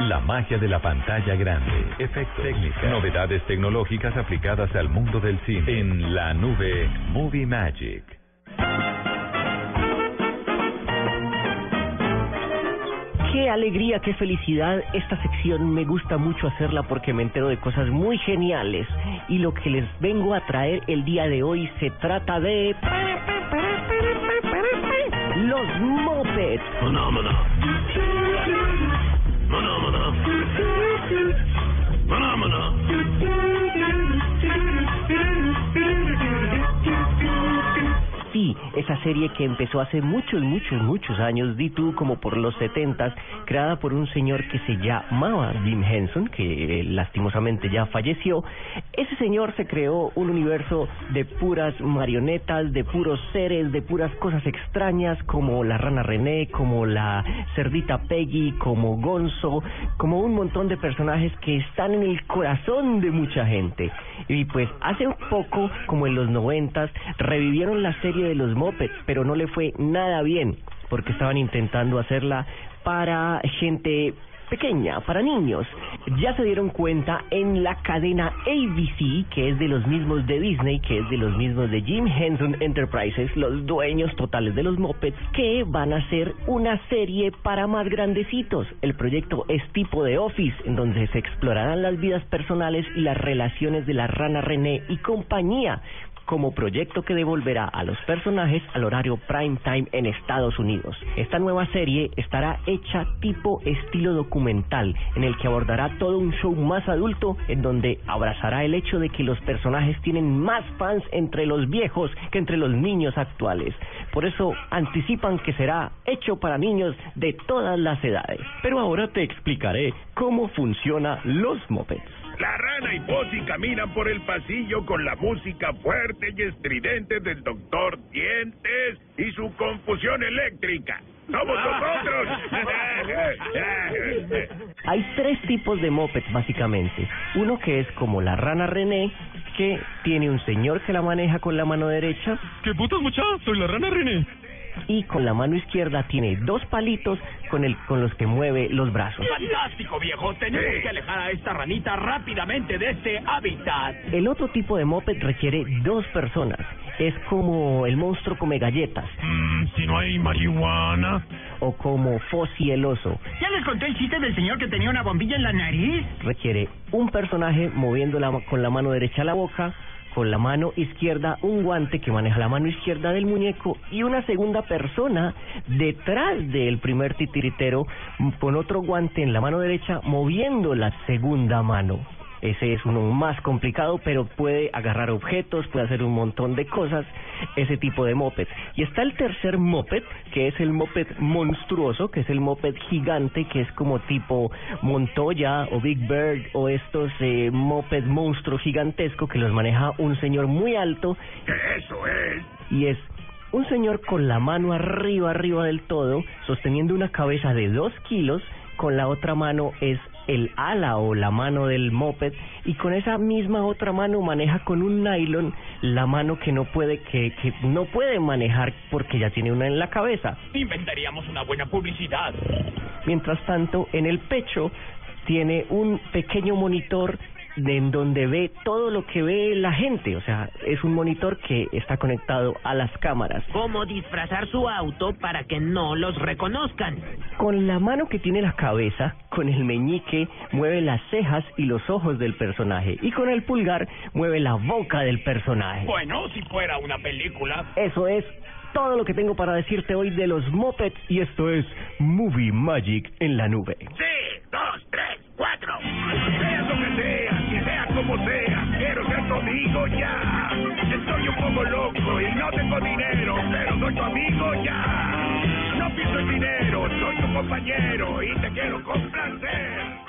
La magia de la pantalla grande, efectos técnicos, novedades tecnológicas aplicadas al mundo del cine. En la nube Movie Magic. Qué alegría, qué felicidad. Esta sección me gusta mucho hacerla porque me entero de cosas muy geniales. Y lo que les vengo a traer el día de hoy se trata de... Los Mopeds. Phenomena. Phenomena. Sí, esa serie que empezó hace muchos, muchos, muchos años, di tú como por los setentas, creada por un señor que se llamaba Jim Henson, que eh, lastimosamente ya falleció. Ese señor se creó un universo de puras marionetas, de puros seres, de puras cosas extrañas, como la rana René, como la cerdita Peggy, como Gonzo, como un montón de personajes que están en el corazón de mucha gente. Y pues hace un poco, como en los noventas, revivieron la serie de los Muppets, pero no le fue nada bien, porque estaban intentando hacerla para gente pequeña, para niños. Ya se dieron cuenta en la cadena ABC, que es de los mismos de Disney, que es de los mismos de Jim Henson Enterprises, los dueños totales de los Muppets, que van a hacer una serie para más grandecitos. El proyecto es tipo de Office, en donde se explorarán las vidas personales y las relaciones de la rana René y compañía como proyecto que devolverá a los personajes al horario prime time en Estados Unidos. Esta nueva serie estará hecha tipo estilo documental, en el que abordará todo un show más adulto, en donde abrazará el hecho de que los personajes tienen más fans entre los viejos que entre los niños actuales. Por eso anticipan que será hecho para niños de todas las edades. Pero ahora te explicaré cómo funciona los mopeds. La rana y Posy caminan por el pasillo con la música fuerte y estridente del doctor Dientes y su confusión eléctrica. ¡Somos nosotros! Hay tres tipos de mopeds básicamente. Uno que es como la rana René, que tiene un señor que la maneja con la mano derecha ¿Qué putas, mucha? Soy la rana René. Y con la mano izquierda tiene dos palitos con el con los que mueve los brazos. Fantástico, viejo. Tenemos Sí. que alejar a esta ranita rápidamente de este hábitat. El otro tipo de moped requiere dos personas. Es como el monstruo come galletas Mm, si no hay marihuana. o como Fossi el oso. ¿Ya les conté el chiste del señor que tenía una bombilla en la nariz? Requiere un personaje moviendo la, con la mano derecha la boca, con la mano izquierda un guante que maneja la mano izquierda del muñeco y una segunda persona detrás del primer titiritero con otro guante en la mano derecha moviendo la segunda mano. Ese es uno más complicado, pero puede agarrar objetos, puede hacer un montón de cosas, ese tipo de moped. Y está el tercer moped, que es el moped monstruoso, que es el moped gigante, que es como tipo Montoya o Big Bird o estos eh, moped monstruo gigantesco que los maneja un señor muy alto ¿Qué eso es? y es un señor con la mano arriba, arriba del todo, sosteniendo una cabeza de dos kilos, con la otra mano es el ala o la mano del moped y con esa misma otra mano maneja con un nylon la mano que no puede que, que no puede manejar porque ya tiene una en la cabeza. Inventaríamos una buena publicidad. Mientras tanto, en el pecho tiene un pequeño monitor de en donde ve todo lo que ve la gente, o sea, es un monitor que está conectado a las cámaras. cómo disfrazar su auto para que no los reconozcan. Con la mano que tiene la cabeza, con el meñique, mueve las cejas y los ojos del personaje. Y con el pulgar, mueve la boca del personaje. Bueno, si fuera una película. Eso es todo lo que tengo para decirte hoy de los Muppets. Y esto es Movie Magic en la nube. Sí, dos, tres, cuatro. Sea lo que sea, que sea como sea, quiero ser tu amigo ya. Estoy un poco loco y no tengo dinero, pero soy tu amigo ya. Soy tu compañero y te quiero complacer.